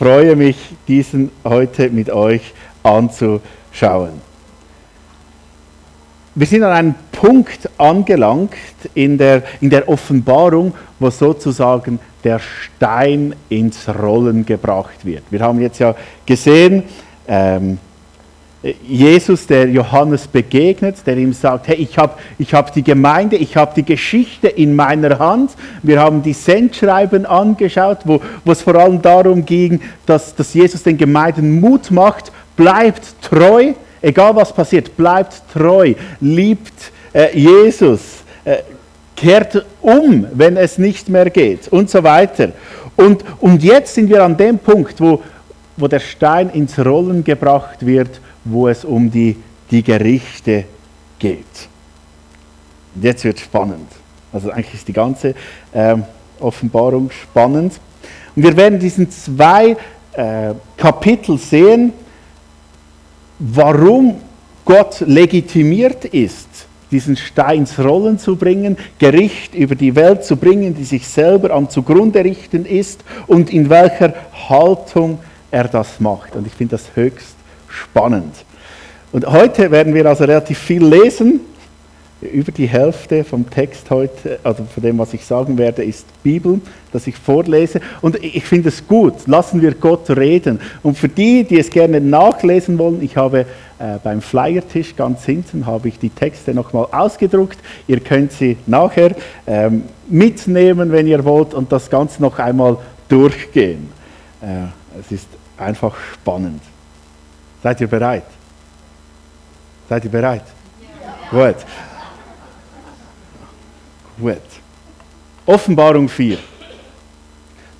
freue mich, diesen heute mit euch anzuschauen. Wir sind an einem Punkt angelangt in der, in der Offenbarung, wo sozusagen der Stein ins Rollen gebracht wird. Wir haben jetzt ja gesehen, ähm, Jesus, der Johannes begegnet, der ihm sagt, hey, ich habe ich hab die Gemeinde, ich habe die Geschichte in meiner Hand. Wir haben die Sendschreiben angeschaut, wo, wo es vor allem darum ging, dass, dass Jesus den Gemeinden Mut macht, bleibt treu, egal was passiert, bleibt treu, liebt äh, Jesus, äh, kehrt um, wenn es nicht mehr geht und so weiter. Und, und jetzt sind wir an dem Punkt, wo, wo der Stein ins Rollen gebracht wird, wo es um die, die Gerichte geht. Und jetzt wird spannend. Also eigentlich ist die ganze äh, Offenbarung spannend. Und wir werden diesen zwei äh, Kapitel sehen, warum Gott legitimiert ist, diesen Stein ins Rollen zu bringen, Gericht über die Welt zu bringen, die sich selber am zugrunde richten ist und in welcher Haltung er das macht. Und ich finde das höchst spannend. Und heute werden wir also relativ viel lesen. Über die Hälfte vom Text heute, also von dem, was ich sagen werde, ist Bibel, das ich vorlese. Und ich finde es gut, lassen wir Gott reden. Und für die, die es gerne nachlesen wollen, ich habe äh, beim Flyertisch ganz hinten habe ich die Texte nochmal ausgedruckt. Ihr könnt sie nachher ähm, mitnehmen, wenn ihr wollt, und das Ganze noch einmal durchgehen. Äh, es ist einfach spannend. Seid ihr bereit? Seid ihr bereit? Ja. Gut. Gut. Offenbarung 4.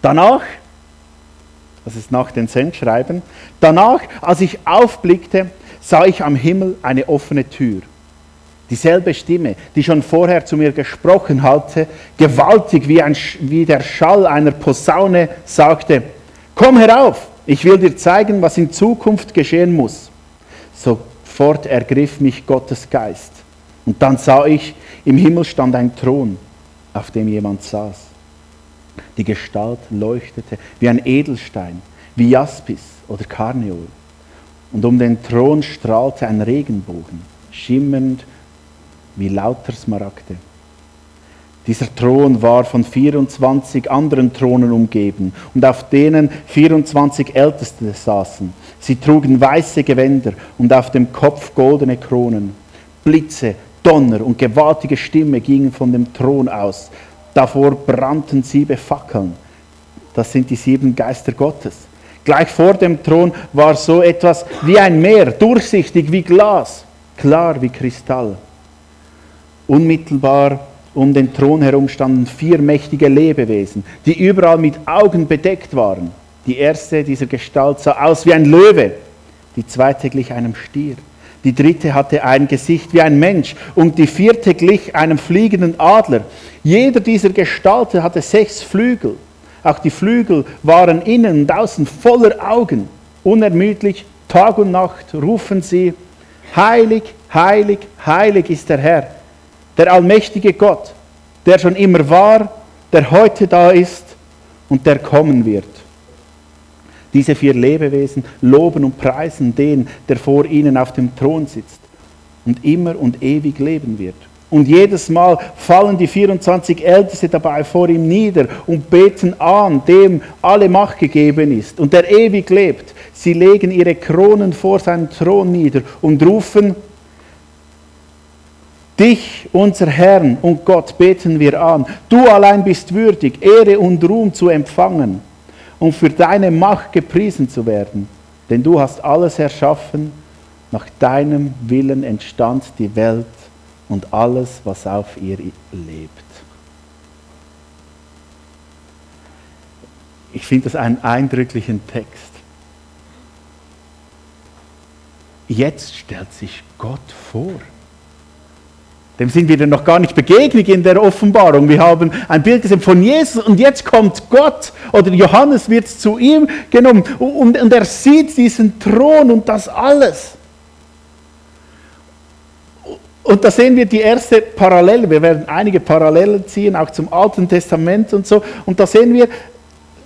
Danach, das ist nach den Sendschreiben, danach, als ich aufblickte, sah ich am Himmel eine offene Tür. Dieselbe Stimme, die schon vorher zu mir gesprochen hatte, gewaltig wie, ein, wie der Schall einer Posaune, sagte, komm herauf, ich will dir zeigen, was in Zukunft geschehen muss. Sofort ergriff mich Gottes Geist. Und dann sah ich, im Himmel stand ein Thron, auf dem jemand saß. Die Gestalt leuchtete wie ein Edelstein, wie Jaspis oder Karneol. Und um den Thron strahlte ein Regenbogen, schimmernd wie lauter Smaragde. Dieser Thron war von 24 anderen Thronen umgeben und auf denen 24 Älteste saßen. Sie trugen weiße Gewänder und auf dem Kopf goldene Kronen. Blitze, Donner und gewaltige Stimme gingen von dem Thron aus. Davor brannten sieben Fackeln. Das sind die sieben Geister Gottes. Gleich vor dem Thron war so etwas wie ein Meer, durchsichtig wie Glas, klar wie Kristall. Unmittelbar um den Thron herum standen vier mächtige Lebewesen, die überall mit Augen bedeckt waren. Die erste dieser Gestalt sah aus wie ein Löwe, die zweite glich einem Stier, die dritte hatte ein Gesicht wie ein Mensch und die vierte glich einem fliegenden Adler. Jeder dieser Gestalten hatte sechs Flügel. Auch die Flügel waren innen und außen voller Augen. Unermüdlich, Tag und Nacht rufen sie, heilig, heilig, heilig ist der Herr der allmächtige Gott, der schon immer war, der heute da ist und der kommen wird. Diese vier Lebewesen loben und preisen den, der vor ihnen auf dem Thron sitzt und immer und ewig leben wird. Und jedes Mal fallen die 24 Älteste dabei vor ihm nieder und beten an, dem alle Macht gegeben ist und der ewig lebt. Sie legen ihre Kronen vor seinen Thron nieder und rufen, Dich, unser Herrn und Gott, beten wir an. Du allein bist würdig, Ehre und Ruhm zu empfangen und für deine Macht gepriesen zu werden. Denn du hast alles erschaffen, nach deinem Willen entstand die Welt und alles, was auf ihr lebt. Ich finde das einen eindrücklichen Text. Jetzt stellt sich Gott vor. Dem sind wir noch gar nicht begegnet in der Offenbarung. Wir haben ein Bild gesehen von Jesus und jetzt kommt Gott oder Johannes wird zu ihm genommen und, und er sieht diesen Thron und das alles. Und da sehen wir die erste Parallele. Wir werden einige Parallelen ziehen, auch zum Alten Testament und so. Und da sehen wir,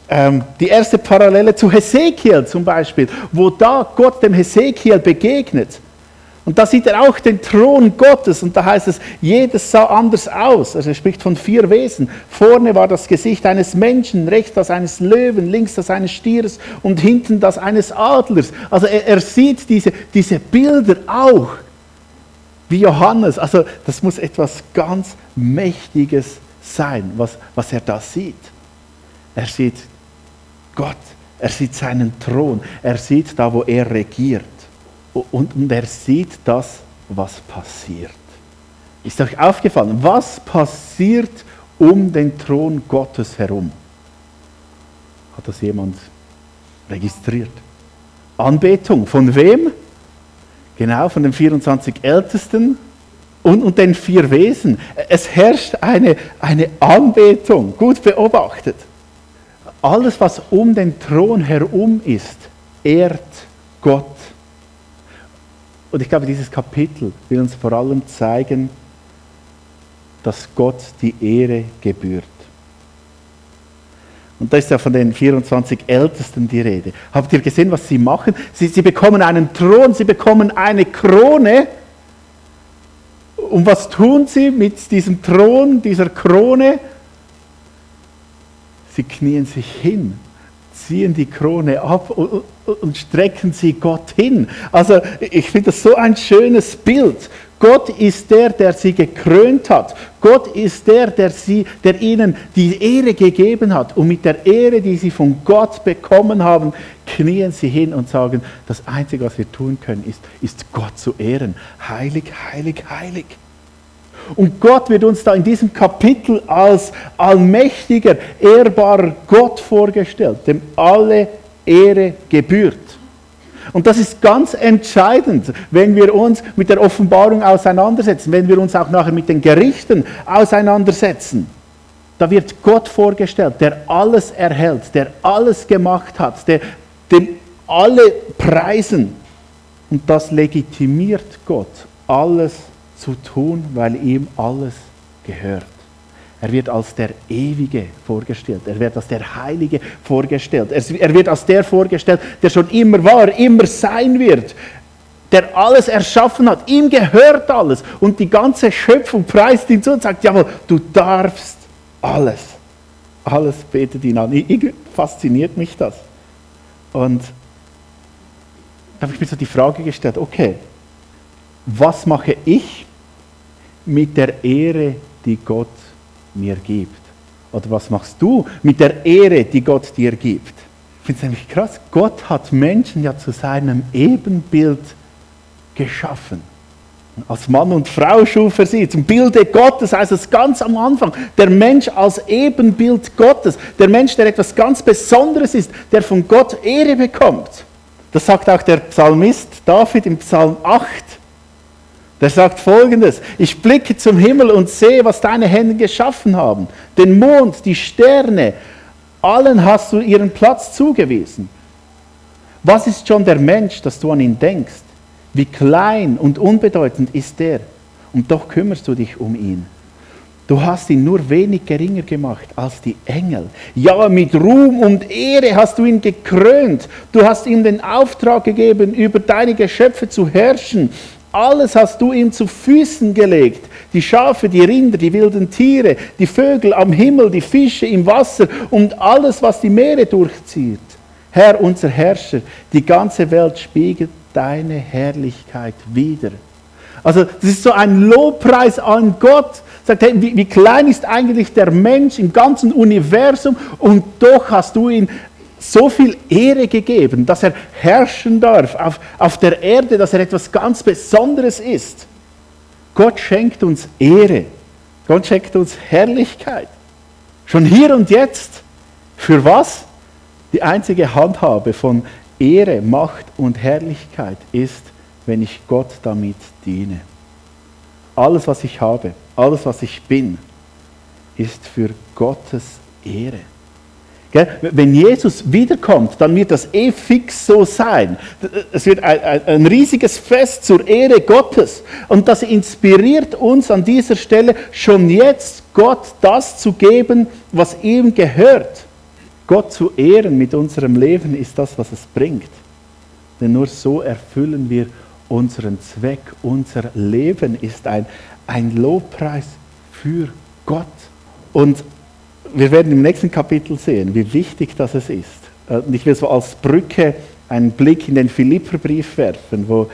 ähm, die erste Parallele zu Hesekiel zum Beispiel, wo da Gott dem Hesekiel begegnet. Und da sieht er auch den Thron Gottes und da heißt es, jedes sah anders aus. Also er spricht von vier Wesen. Vorne war das Gesicht eines Menschen, rechts das eines Löwen, links das eines Stieres und hinten das eines Adlers. Also er, er sieht diese, diese Bilder auch wie Johannes. Also das muss etwas ganz Mächtiges sein, was, was er da sieht. Er sieht Gott, er sieht seinen Thron, er sieht da, wo er regiert. Und, und er sieht das, was passiert. Ist euch aufgefallen, was passiert um den Thron Gottes herum? Hat das jemand registriert? Anbetung. Von wem? Genau, von den 24 Ältesten und, und den vier Wesen. Es herrscht eine, eine Anbetung, gut beobachtet. Alles, was um den Thron herum ist, ehrt Gott. Und ich glaube, dieses Kapitel will uns vor allem zeigen, dass Gott die Ehre gebührt. Und da ist ja von den 24 Ältesten die Rede. Habt ihr gesehen, was sie machen? Sie, sie bekommen einen Thron, sie bekommen eine Krone. Und was tun sie mit diesem Thron, dieser Krone? Sie knien sich hin ziehen die Krone ab und, und strecken sie Gott hin. Also ich finde das so ein schönes Bild. Gott ist der, der sie gekrönt hat. Gott ist der, der, sie, der ihnen die Ehre gegeben hat. Und mit der Ehre, die sie von Gott bekommen haben, knien sie hin und sagen, das Einzige, was wir tun können, ist, ist Gott zu ehren. Heilig, heilig, heilig. Und Gott wird uns da in diesem Kapitel als allmächtiger, ehrbarer Gott vorgestellt, dem alle Ehre gebührt. Und das ist ganz entscheidend, wenn wir uns mit der Offenbarung auseinandersetzen, wenn wir uns auch nachher mit den Gerichten auseinandersetzen. Da wird Gott vorgestellt, der alles erhält, der alles gemacht hat, der dem alle preisen. Und das legitimiert Gott, alles zu tun, weil ihm alles gehört. Er wird als der Ewige vorgestellt. Er wird als der Heilige vorgestellt. Er wird als der vorgestellt, der schon immer war, immer sein wird. Der alles erschaffen hat. Ihm gehört alles. Und die ganze Schöpfung preist ihn zu und sagt, jawohl, du darfst alles. Alles betet ihn an. Irgendwie fasziniert mich das. Und da habe ich mir so die Frage gestellt, okay, was mache ich mit der Ehre, die Gott mir gibt? Oder was machst du mit der Ehre, die Gott dir gibt? Ich finde es nämlich krass. Gott hat Menschen ja zu seinem Ebenbild geschaffen. Als Mann und Frau schuf er sie zum Bilde Gottes, heißt es ganz am Anfang. Der Mensch als Ebenbild Gottes, der Mensch, der etwas ganz Besonderes ist, der von Gott Ehre bekommt. Das sagt auch der Psalmist David im Psalm 8. Der sagt folgendes, ich blicke zum Himmel und sehe, was deine Hände geschaffen haben. Den Mond, die Sterne, allen hast du ihren Platz zugewiesen. Was ist schon der Mensch, dass du an ihn denkst? Wie klein und unbedeutend ist er? Und doch kümmerst du dich um ihn. Du hast ihn nur wenig geringer gemacht als die Engel. Ja, mit Ruhm und Ehre hast du ihn gekrönt. Du hast ihm den Auftrag gegeben, über deine Geschöpfe zu herrschen alles hast du ihm zu Füßen gelegt. Die Schafe, die Rinder, die wilden Tiere, die Vögel am Himmel, die Fische im Wasser und alles, was die Meere durchzieht. Herr, unser Herrscher, die ganze Welt spiegelt deine Herrlichkeit wider. Also das ist so ein Lobpreis an Gott. Sagt, hey, wie, wie klein ist eigentlich der Mensch im ganzen Universum und doch hast du ihn so viel Ehre gegeben, dass er herrschen darf auf, auf der Erde, dass er etwas ganz Besonderes ist. Gott schenkt uns Ehre. Gott schenkt uns Herrlichkeit. Schon hier und jetzt. Für was? Die einzige Handhabe von Ehre, Macht und Herrlichkeit ist, wenn ich Gott damit diene. Alles, was ich habe, alles, was ich bin, ist für Gottes Ehre. Wenn Jesus wiederkommt, dann wird das eh fix so sein. Es wird ein, riesiges Fest zur Ehre Gottes. Und das inspiriert uns an dieser Stelle schon jetzt, Gott das zu geben, was ihm gehört. Gott zu ehren mit unserem Leben ist das, was es bringt. Denn nur so erfüllen wir unseren Zweck. Unser Leben ist ein, ein Lobpreis für Gott. Und wir werden im nächsten Kapitel sehen, wie wichtig das ist. Und ich will so als Brücke einen Blick in den Philipperbrief werfen, wo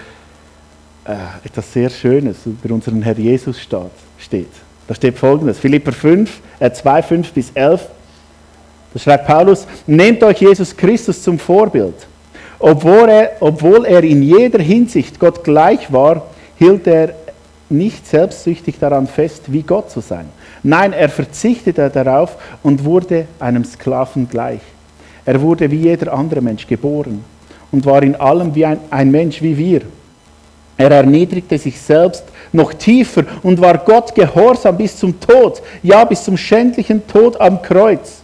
äh, etwas sehr Schönes über unseren Herr Jesus steht. Da steht folgendes, Philipper 5, äh 2, 5 bis 11. Da schreibt Paulus, nehmt euch Jesus Christus zum Vorbild. Obwohl er, obwohl er in jeder Hinsicht Gott gleich war, hielt er nicht selbstsüchtig daran fest, wie Gott zu sein. Nein, er verzichtete darauf und wurde einem Sklaven gleich. Er wurde wie jeder andere Mensch geboren und war in allem wie ein, ein Mensch wie wir. Er erniedrigte sich selbst noch tiefer und war Gott gehorsam bis zum Tod, ja bis zum schändlichen Tod am Kreuz.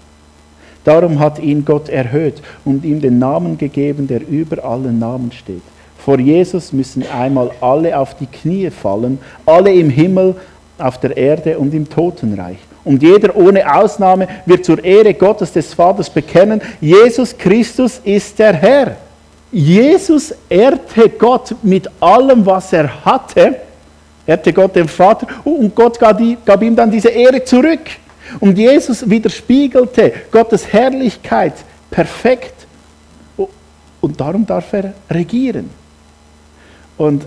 Darum hat ihn Gott erhöht und ihm den Namen gegeben, der über allen Namen steht. Vor Jesus müssen einmal alle auf die Knie fallen, alle im Himmel, auf der Erde und im Totenreich. Und jeder ohne Ausnahme wird zur Ehre Gottes des Vaters bekennen, Jesus Christus ist der Herr. Jesus ehrte Gott mit allem, was er hatte, ehrte Gott den Vater und Gott gab ihm dann diese Ehre zurück. Und Jesus widerspiegelte Gottes Herrlichkeit perfekt. Und darum darf er regieren. Und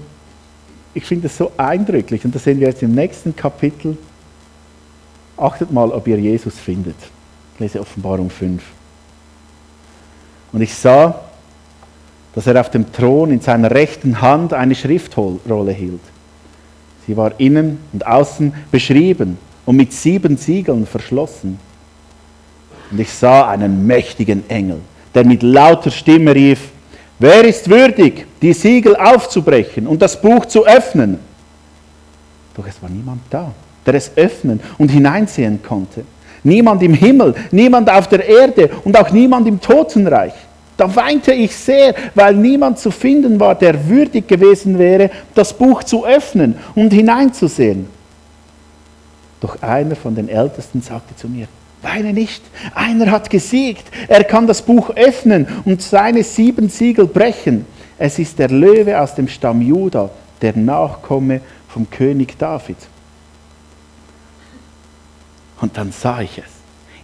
ich finde es so eindrücklich, und das sehen wir jetzt im nächsten Kapitel. Achtet mal, ob ihr Jesus findet. Ich lese Offenbarung 5. Und ich sah, dass er auf dem Thron in seiner rechten Hand eine Schriftrolle hielt. Sie war innen und außen beschrieben und mit sieben Siegeln verschlossen. Und ich sah einen mächtigen Engel, der mit lauter Stimme rief, wer ist würdig, die Siegel aufzubrechen und das Buch zu öffnen? Doch es war niemand da, der es öffnen und hineinsehen konnte. Niemand im Himmel, niemand auf der Erde und auch niemand im Totenreich. Da weinte ich sehr, weil niemand zu finden war, der würdig gewesen wäre, das Buch zu öffnen und hineinzusehen. Doch einer von den Ältesten sagte zu mir, weine nicht, einer hat gesiegt, er kann das Buch öffnen und seine sieben Siegel brechen. Es ist der Löwe aus dem Stamm Juda, der Nachkomme vom König David. Und dann sah ich es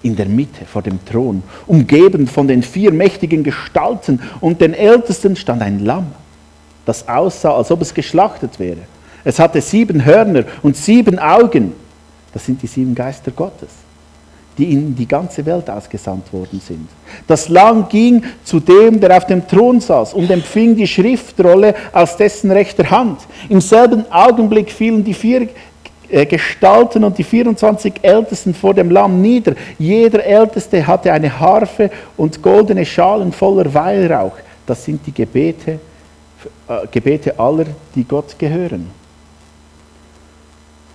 in der Mitte vor dem Thron, umgeben von den vier mächtigen Gestalten und den Ältesten stand ein Lamm, das aussah, als ob es geschlachtet wäre. Es hatte sieben Hörner und sieben Augen das sind die sieben Geister Gottes, die in die ganze Welt ausgesandt worden sind. Das Lamm ging zu dem, der auf dem Thron saß und empfing die Schriftrolle aus dessen rechter Hand. Im selben Augenblick fielen die vier äh, Gestalten und die 24 Ältesten vor dem Lamm nieder. Jeder Älteste hatte eine Harfe und goldene Schalen voller Weihrauch. Das sind die Gebete, äh, Gebete aller, die Gott gehören.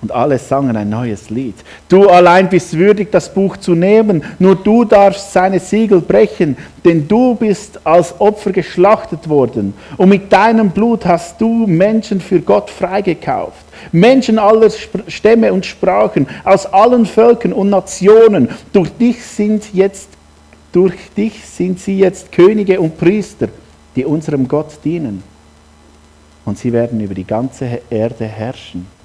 Und alle sangen ein neues Lied. Du allein bist würdig, das Buch zu nehmen. Nur du darfst seine Siegel brechen, denn du bist als Opfer geschlachtet worden. Und mit deinem Blut hast du Menschen für Gott freigekauft. Menschen aller Stämme und Sprachen, aus allen Völkern und Nationen. Durch dich sind jetzt, durch dich sind sie jetzt Könige und Priester, die unserem Gott dienen. Und sie werden über die ganze Erde herrschen.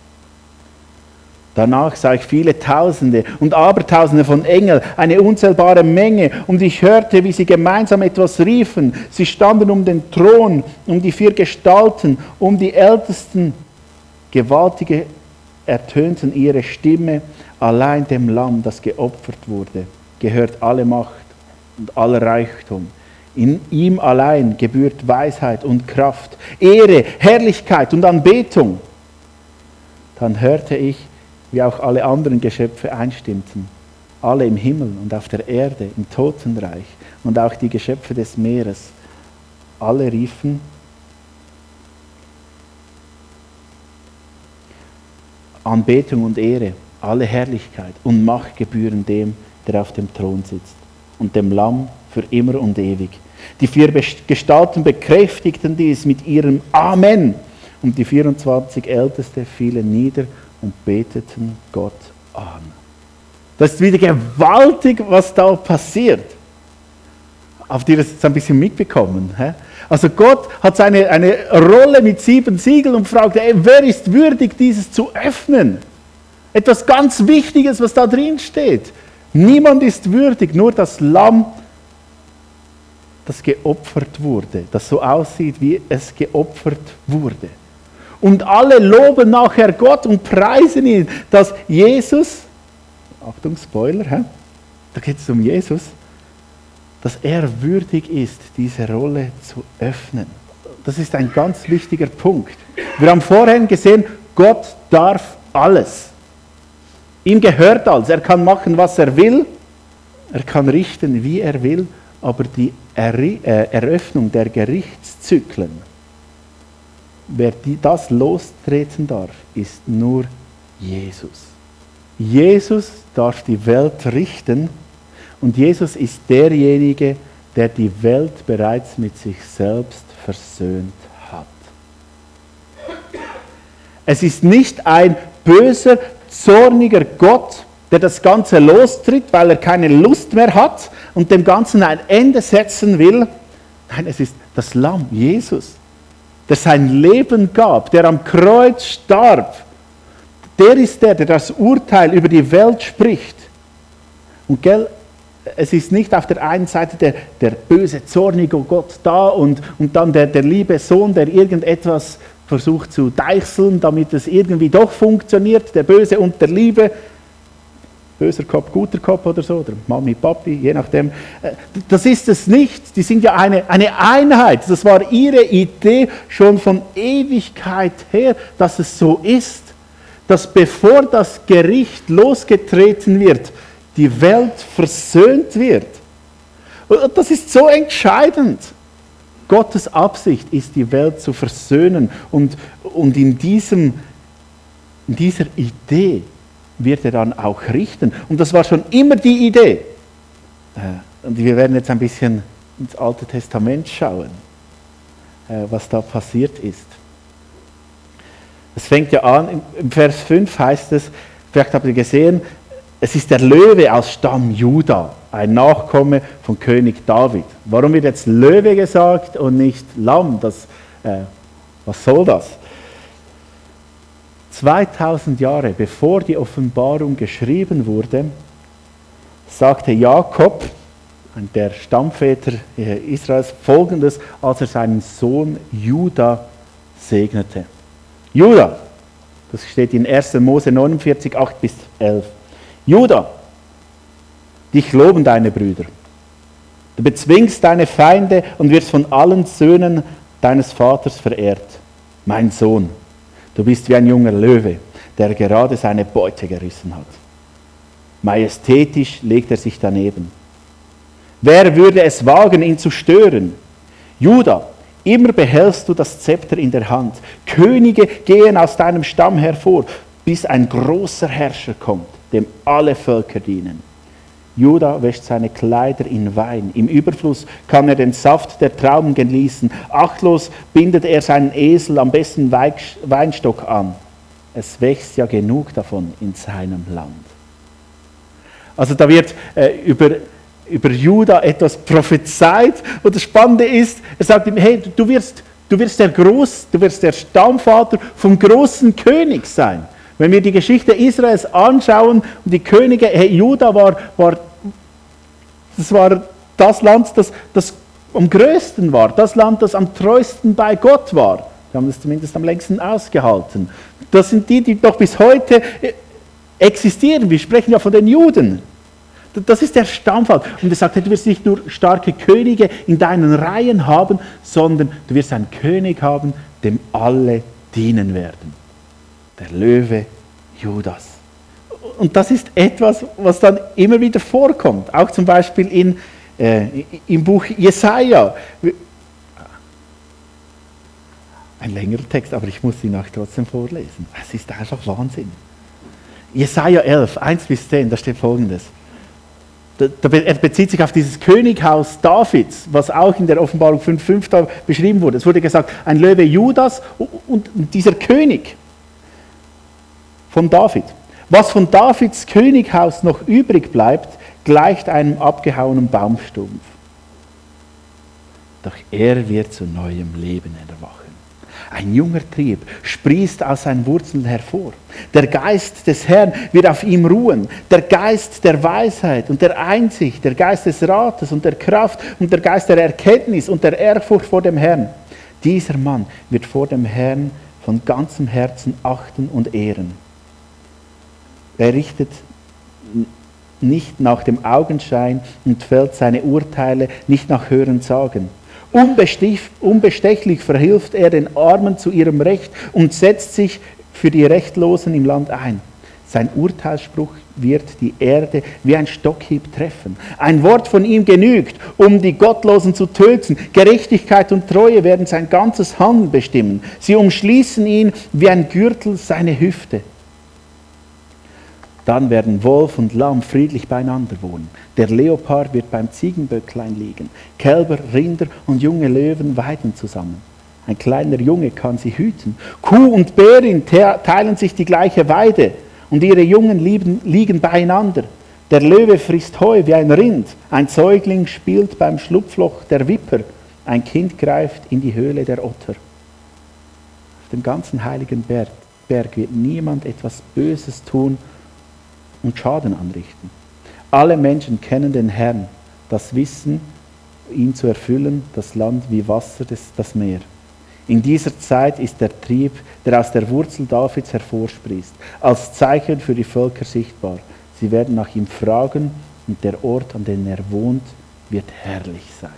Danach sah ich viele Tausende und Abertausende von Engeln, eine unzählbare Menge, und ich hörte, wie sie gemeinsam etwas riefen. Sie standen um den Thron, um die vier Gestalten, um die Ältesten. Gewaltige ertönten ihre Stimme, allein dem Lamm, das geopfert wurde, gehört alle Macht und aller Reichtum. In ihm allein gebührt Weisheit und Kraft, Ehre, Herrlichkeit und Anbetung. Dann hörte ich, wie auch alle anderen Geschöpfe einstimmten. Alle im Himmel und auf der Erde, im Totenreich und auch die Geschöpfe des Meeres. Alle riefen, Anbetung und Ehre, alle Herrlichkeit und Macht gebühren dem, der auf dem Thron sitzt und dem Lamm für immer und ewig. Die vier Gestalten bekräftigten dies mit ihrem Amen und die 24 Älteste fielen nieder und beteten Gott an. Das ist wieder gewaltig, was da passiert. Habt ihr das ein bisschen mitbekommen? Also Gott hat seine eine Rolle mit sieben Siegeln und fragt, ey, wer ist würdig, dieses zu öffnen? Etwas ganz Wichtiges, was da drin steht. Niemand ist würdig, nur das Lamm, das geopfert wurde, das so aussieht, wie es geopfert wurde. Und alle loben nachher Gott und preisen ihn, dass Jesus, Achtung, Spoiler, hä? da geht es um Jesus, dass er würdig ist, diese Rolle zu öffnen. Das ist ein ganz wichtiger Punkt. Wir haben vorhin gesehen, Gott darf alles. Ihm gehört alles. Er kann machen, was er will. Er kann richten, wie er will. Aber die äh, Eröffnung der Gerichtszyklen, wer das lostreten darf, ist nur Jesus. Jesus darf die Welt richten und Jesus ist derjenige, der die Welt bereits mit sich selbst versöhnt hat. Es ist nicht ein böser, zorniger Gott, der das Ganze lostritt, weil er keine Lust mehr hat und dem Ganzen ein Ende setzen will. Nein, es ist das Lamm, Jesus, der sein Leben gab, der am Kreuz starb. Der ist der, der das Urteil über die Welt spricht. Und gell, es ist nicht auf der einen Seite der, der böse, zornige Gott da und, und dann der, der liebe Sohn, der irgendetwas versucht zu deichseln, damit es irgendwie doch funktioniert, der Böse und der Liebe. Böser Kopf, guter Kopf oder so, oder Mami, Papi, je nachdem. Äh, das ist es nicht. Die sind ja eine, eine Einheit. Das war ihre Idee schon von Ewigkeit her, dass es so ist, dass bevor das Gericht losgetreten wird, die Welt versöhnt wird. Und das ist so entscheidend. Gottes Absicht ist, die Welt zu versöhnen. Und, und in, diesem, in dieser Idee wird er dann auch richten. Und das war schon immer die Idee. Äh, und wir werden jetzt ein bisschen ins Alte Testament schauen, äh, was da passiert ist. Es fängt ja an, im Vers 5 heißt es, vielleicht habt ihr gesehen, es ist der Löwe aus Stamm Juda, ein Nachkomme von König David. Warum wird jetzt Löwe gesagt und nicht Lamm? Das, äh, was soll das? 2000 Jahre bevor die Offenbarung geschrieben wurde, sagte Jakob, der Stammväter äh, Israels, folgendes, als er seinen Sohn Juda segnete. Juda, das steht in 1. Mose 49, 8 bis 11. Juda, dich loben deine Brüder. Du bezwingst deine Feinde und wirst von allen Söhnen deines Vaters verehrt. Mein Sohn, du bist wie ein junger Löwe, der gerade seine Beute gerissen hat. Majestätisch legt er sich daneben. Wer würde es wagen, ihn zu stören? Juda, immer behältst du das Zepter in der Hand. Könige gehen aus deinem Stamm hervor, bis ein großer Herrscher kommt dem alle Völker dienen. Juda wäscht seine Kleider in Wein. Im Überfluss kann er den Saft der Trauben genießen. Achtlos bindet er seinen Esel am besten Weinstock an. Es wächst ja genug davon in seinem Land. Also da wird äh, über, über Juda etwas prophezeit. Und das Spannende ist, er sagt ihm, hey, du wirst, du wirst der Groß, du wirst der Stammvater vom großen König sein. Wenn wir die Geschichte Israels anschauen und die Könige, hey, Juda war, war, das war das Land, das, das am größten war, das Land, das am treuesten bei Gott war. Die haben es zumindest am längsten ausgehalten. Das sind die, die doch bis heute äh, existieren. Wir sprechen ja von den Juden. Das ist der Stammfall. Und er sagt, du wirst nicht nur starke Könige in deinen Reihen haben, sondern du wirst einen König haben, dem alle dienen werden der Löwe Judas. Und das ist etwas, was dann immer wieder vorkommt, auch zum Beispiel in, äh, im Buch Jesaja. Ein längerer Text, aber ich muss ihn euch trotzdem vorlesen. Es ist einfach Wahnsinn. Jesaja 11, 1 bis 10, da steht folgendes. Er bezieht sich auf dieses Könighaus Davids, was auch in der Offenbarung 5,5 beschrieben wurde. Es wurde gesagt, ein Löwe Judas und dieser König von David. Was von Davids Könighaus noch übrig bleibt, gleicht einem abgehauenen Baumstumpf. doch er wird zu neuem Leben erwachen. Ein junger Trieb sprießt aus seinen Wurzeln hervor. Der Geist des Herrn wird auf ihm ruhen. Der Geist der Weisheit und der Einsicht, der Geist des Rates und der Kraft und der Geist der Erkenntnis und der Ehrfurcht vor dem Herrn. Dieser Mann wird vor dem Herrn von ganzem Herzen achten und ehren. Er richtet nicht nach dem Augenschein und fällt seine Urteile nicht nach Hören sagen. Unbestechlich verhilft er den Armen zu ihrem Recht und setzt sich für die Rechtlosen im Land ein. Sein Urteilsspruch wird die Erde wie ein Stockhieb treffen. Ein Wort von ihm genügt, um die Gottlosen zu töten. Gerechtigkeit und Treue werden sein ganzes Handeln bestimmen. Sie umschließen ihn wie ein Gürtel seine Hüfte. Dann werden Wolf und Lamm friedlich beieinander wohnen. Der Leopard wird beim Ziegenböcklein liegen. Kälber, Rinder und junge Löwen weiden zusammen. Ein kleiner Junge kann sie hüten. Kuh und Bärin teilen sich die gleiche Weide und ihre Jungen liegen beieinander. Der Löwe frisst Heu wie ein Rind. Ein Säugling spielt beim Schlupfloch der Wipper. Ein Kind greift in die Höhle der Otter. Auf dem ganzen heiligen Berg, Berg wird niemand etwas Böses tun und Schaden anrichten. Alle Menschen kennen den Herrn, das Wissen, ihn zu erfüllen, das Land wie Wasser, das, das Meer. In dieser Zeit ist der Trieb, der aus der Wurzel Davids hervorsprießt, als Zeichen für die Völker sichtbar. Sie werden nach ihm fragen und der Ort, an dem er wohnt, wird herrlich sein.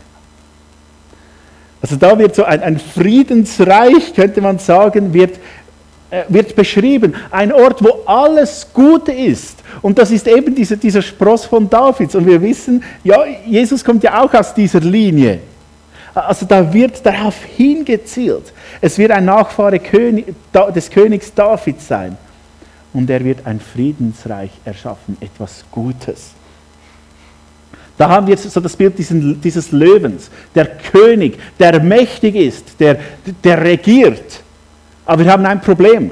Also da wird so ein, ein Friedensreich, könnte man sagen, wird äh, wird beschrieben. Ein Ort, wo alles Gute ist. Und das ist eben dieser, dieser Spross von Davids. Und wir wissen, ja, Jesus kommt ja auch aus dieser Linie. Also da wird darauf hingezielt. Es wird ein Nachfahre des Königs David sein. Und er wird ein Friedensreich erschaffen, etwas Gutes. Da haben wir so das Bild dieses Löwens, der König, der mächtig ist, der, der regiert aber wir haben ein Problem.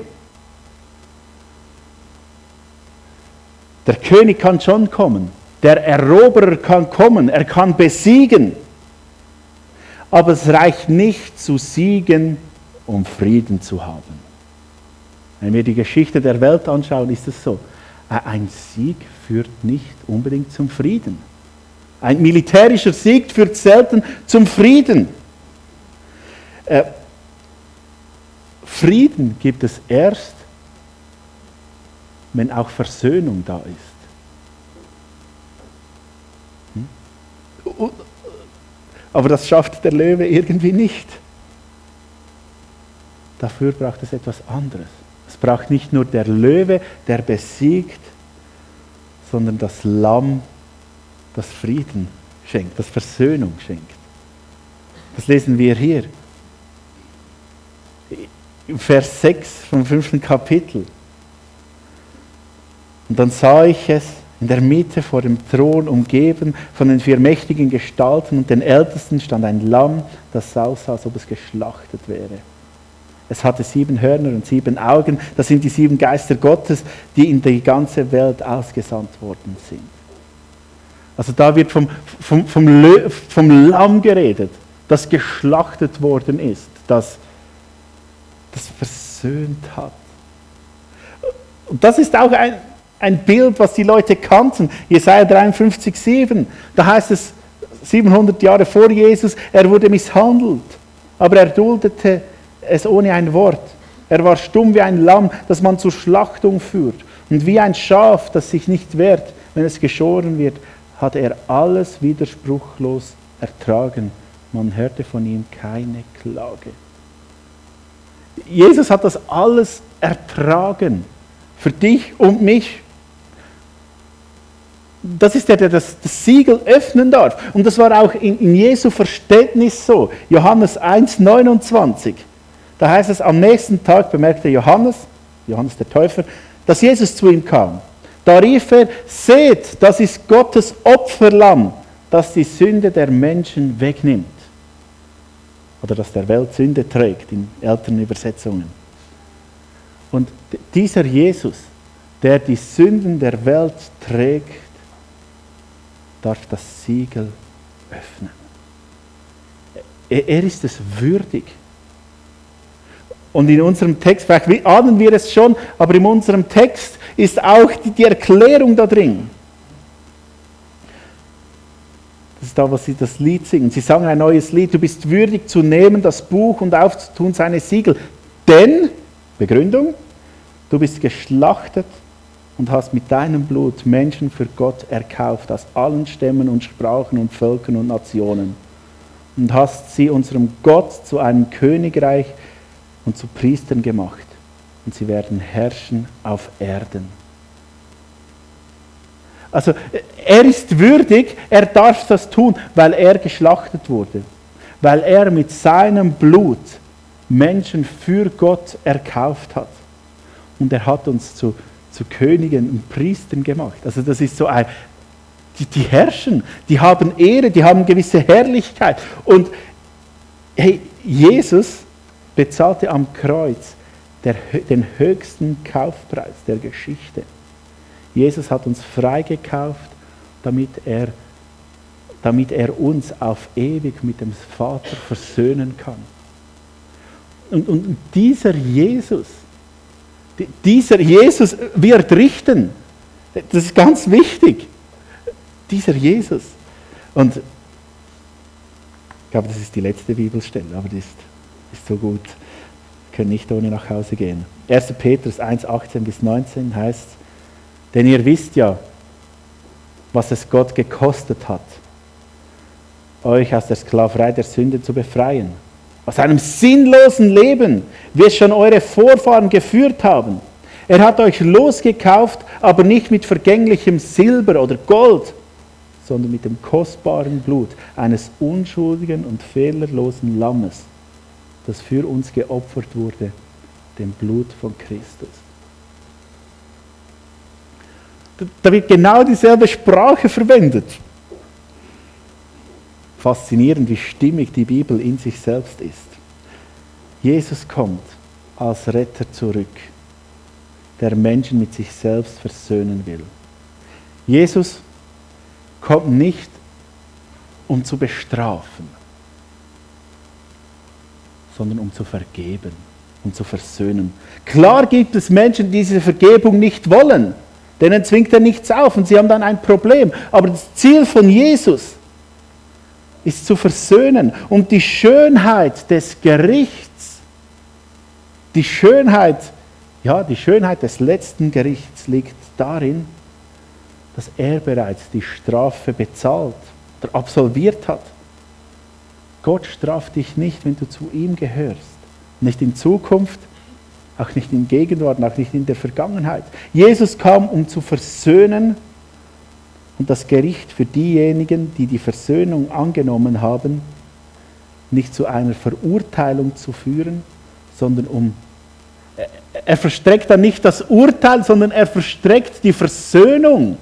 Der König kann schon kommen, der Eroberer kann kommen, er kann besiegen. Aber es reicht nicht zu siegen, um Frieden zu haben. Wenn wir die Geschichte der Welt anschauen, ist es so. Ein Sieg führt nicht unbedingt zum Frieden. Ein militärischer Sieg führt selten zum Frieden. Äh, Frieden gibt es erst, wenn auch Versöhnung da ist. Hm? Aber das schafft der Löwe irgendwie nicht. Dafür braucht es etwas anderes. Es braucht nicht nur der Löwe, der besiegt, sondern das Lamm, das Frieden schenkt, das Versöhnung schenkt. Das lesen wir hier. Vers 6 vom fünften Kapitel. Und dann sah ich es in der Mitte vor dem Thron, umgeben von den vier mächtigen Gestalten und den Ältesten stand ein Lamm, das aussah, als ob es geschlachtet wäre. Es hatte sieben Hörner und sieben Augen. Das sind die sieben Geister Gottes, die in die ganze Welt ausgesandt worden sind. Also da wird vom, vom, vom, vom Lamm geredet, das geschlachtet worden ist, das das versöhnt hat. Und das ist auch ein, ein Bild, was die Leute kannten. Jesaja 53, 7. Da heißt es 700 Jahre vor Jesus, er wurde misshandelt, aber er duldete es ohne ein Wort. Er war stumm wie ein Lamm, das man zur Schlachtung führt. Und wie ein Schaf, das sich nicht wehrt, wenn es geschoren wird, hat er alles widerspruchlos ertragen. Man hörte von ihm keine Klage. Jesus hat das alles ertragen. Für dich und mich. Das ist der, der das, das Siegel öffnen darf. Und das war auch in, in Jesu Verständnis so. Johannes 1, 29. Da heißt es, am nächsten Tag bemerkte Johannes, Johannes der Täufer, dass Jesus zu ihm kam. Da rief er, seht, das ist Gottes Opferlamm, das die Sünde der Menschen wegnimmt oder dass der Welt Sünde trägt in älteren Übersetzungen. Und dieser Jesus, der die Sünden der Welt trägt, darf das Siegel öffnen. er, ist es würdig. Und in unserem Text, vielleicht ahnen wir es schon, aber in unserem Text ist auch die, die Erklärung da drin. Das ist da, was sie das Lied singen. Sie sagen ein neues Lied. Du bist würdig zu nehmen das Buch und aufzutun seine Siegel. Denn, Begründung, du bist geschlachtet und hast mit deinem Blut Menschen für Gott erkauft aus allen Stämmen und Sprachen und Völkern und Nationen und hast sie unserem Gott zu einem Königreich und zu Priestern gemacht und sie werden herrschen auf Erden. Also er ist würdig, er darf das tun, weil er geschlachtet wurde, weil er mit seinem Blut Menschen für Gott erkauft hat. Und er hat uns zu, zu Königen und Priestern gemacht. Also das ist so ein, die, die herrschen, die haben Ehre, die haben gewisse Herrlichkeit. Und hey, Jesus bezahlte am Kreuz der, den höchsten Kaufpreis der Geschichte. Jesus hat uns freigekauft, damit er, damit er uns auf ewig mit dem Vater versöhnen kann. Und, und dieser Jesus, dieser Jesus wird richten. Das ist ganz wichtig. Dieser Jesus. Und ich glaube, das ist die letzte Bibelstelle, aber die ist, ist so gut. Wir können nicht ohne nach Hause gehen. 1. Petrus 1, 18 bis 19 heißt, denn ihr wisst ja, was es Gott gekostet hat, euch aus der Sklaverei der Sünde zu befreien. Aus einem sinnlosen Leben, wie es schon eure Vorfahren geführt haben. Er hat euch losgekauft, aber nicht mit vergänglichem Silber oder Gold, sondern mit dem kostbaren Blut eines unschuldigen und fehlerlosen Lammes, das für uns geopfert wurde, dem Blut von Christus. Da wird genau dieselbe Sprache verwendet. Faszinierend, wie stimmig die Bibel in sich selbst ist. Jesus kommt als Retter zurück, der Menschen mit sich selbst versöhnen will. Jesus kommt nicht, um zu bestrafen, sondern um zu vergeben, um zu versöhnen. Klar gibt es Menschen, die diese Vergebung nicht wollen. Denen zwingt er nichts auf und sie haben dann ein Problem. Aber das Ziel von Jesus ist zu versöhnen. Und die Schönheit des Gerichts, die Schönheit, ja, die Schönheit des letzten Gerichts liegt darin, dass er bereits die Strafe bezahlt oder absolviert hat. Gott straft dich nicht, wenn du zu ihm gehörst. Nicht in Zukunft, auch nicht in Gegenwart, auch nicht in der Vergangenheit. Jesus kam, um zu versöhnen und das Gericht für diejenigen, die die Versöhnung angenommen haben, nicht zu einer Verurteilung zu führen, sondern um... Er verstreckt dann nicht das Urteil, sondern er verstreckt die Versöhnung,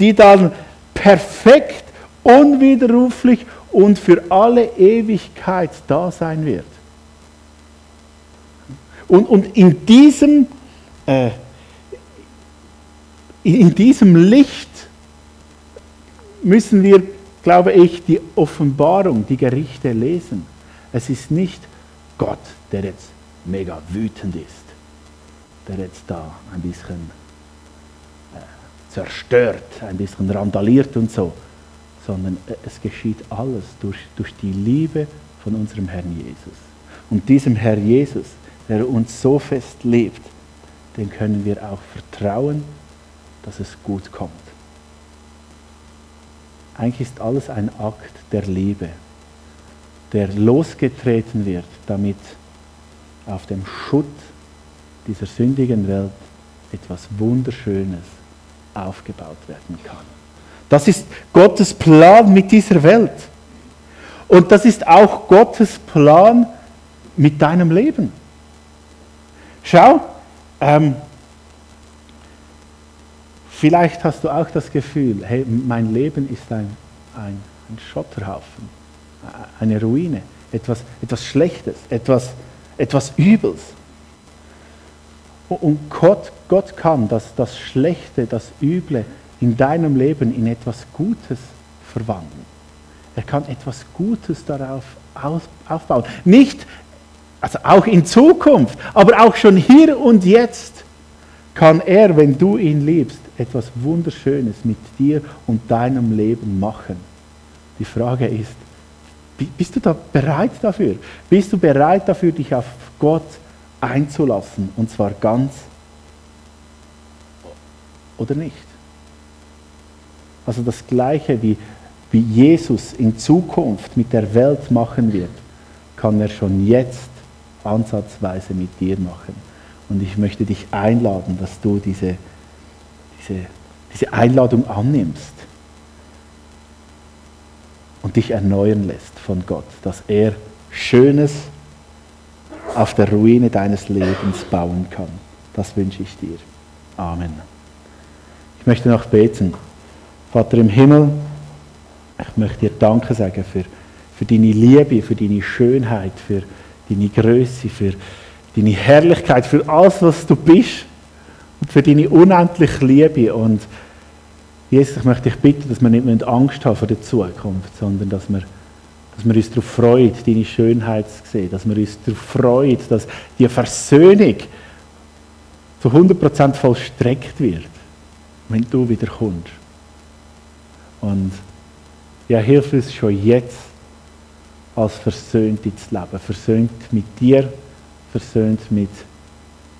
die dann perfekt, unwiderruflich und für alle Ewigkeit da sein wird. Und, und in, diesem, äh, in diesem Licht müssen wir, glaube ich, die Offenbarung, die Gerichte lesen. Es ist nicht Gott, der jetzt mega wütend ist, der jetzt da ein bisschen äh, zerstört, ein bisschen randaliert und so, sondern äh, es geschieht alles durch, durch die Liebe von unserem Herrn Jesus. Und diesem Herr Jesus der uns so fest liebt, den können wir auch vertrauen, dass es gut kommt. Eigentlich ist alles ein Akt der Liebe, der losgetreten wird, damit auf dem Schutt dieser sündigen Welt etwas Wunderschönes aufgebaut werden kann. Das ist Gottes Plan mit dieser Welt. Und das ist auch Gottes Plan mit deinem Leben. Schau, ähm, vielleicht hast du auch das Gefühl, hey, mein Leben ist ein, ein, ein Schotterhaufen, eine Ruine, etwas, etwas Schlechtes, etwas, etwas Übels. Und Gott, Gott kann das, das Schlechte, das Üble in deinem Leben in etwas Gutes verwandeln. Er kann etwas Gutes darauf aufbauen. Nicht, also auch in Zukunft, aber auch schon hier und jetzt kann er, wenn du ihn liebst, etwas Wunderschönes mit dir und deinem Leben machen. Die Frage ist, bist du da bereit dafür? Bist du bereit dafür, dich auf Gott einzulassen? Und zwar ganz oder nicht? Also das Gleiche wie, wie Jesus in Zukunft mit der Welt machen wird, kann er schon jetzt ansatzweise mit dir machen. Und ich möchte dich einladen, dass du diese, diese, diese Einladung annimmst und dich erneuern lässt von Gott, dass er Schönes auf der Ruine deines Lebens bauen kann. Das wünsche ich dir. Amen. Ich möchte noch beten. Vater im Himmel, ich möchte dir Danke sagen für, für deine Liebe, für deine Schönheit, für deine Größe, für deine Herrlichkeit, für alles, was du bist und für deine unendliche Liebe. Und Jesus, ich möchte dich bitten, dass wir nicht Angst haben vor der Zukunft, sondern dass wir, dass wir uns darauf freuen, deine Schönheit zu sehen, dass wir uns darauf freuen, dass die Versöhnung zu 100% vollstreckt wird, wenn du wieder kommst. Und ja, hilf uns schon jetzt, als Versöhnte zu leben. Versöhnt mit dir, versöhnt mit,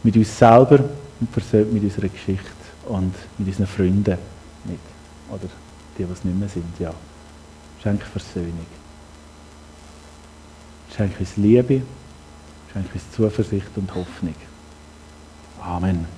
mit uns selber und versöhnt mit unserer Geschichte und mit unseren Freunden mit. Oder die, die es nicht mehr sind, ja. Schenk Versöhnung. Schenk uns Liebe, schenk uns Zuversicht und Hoffnung. Amen.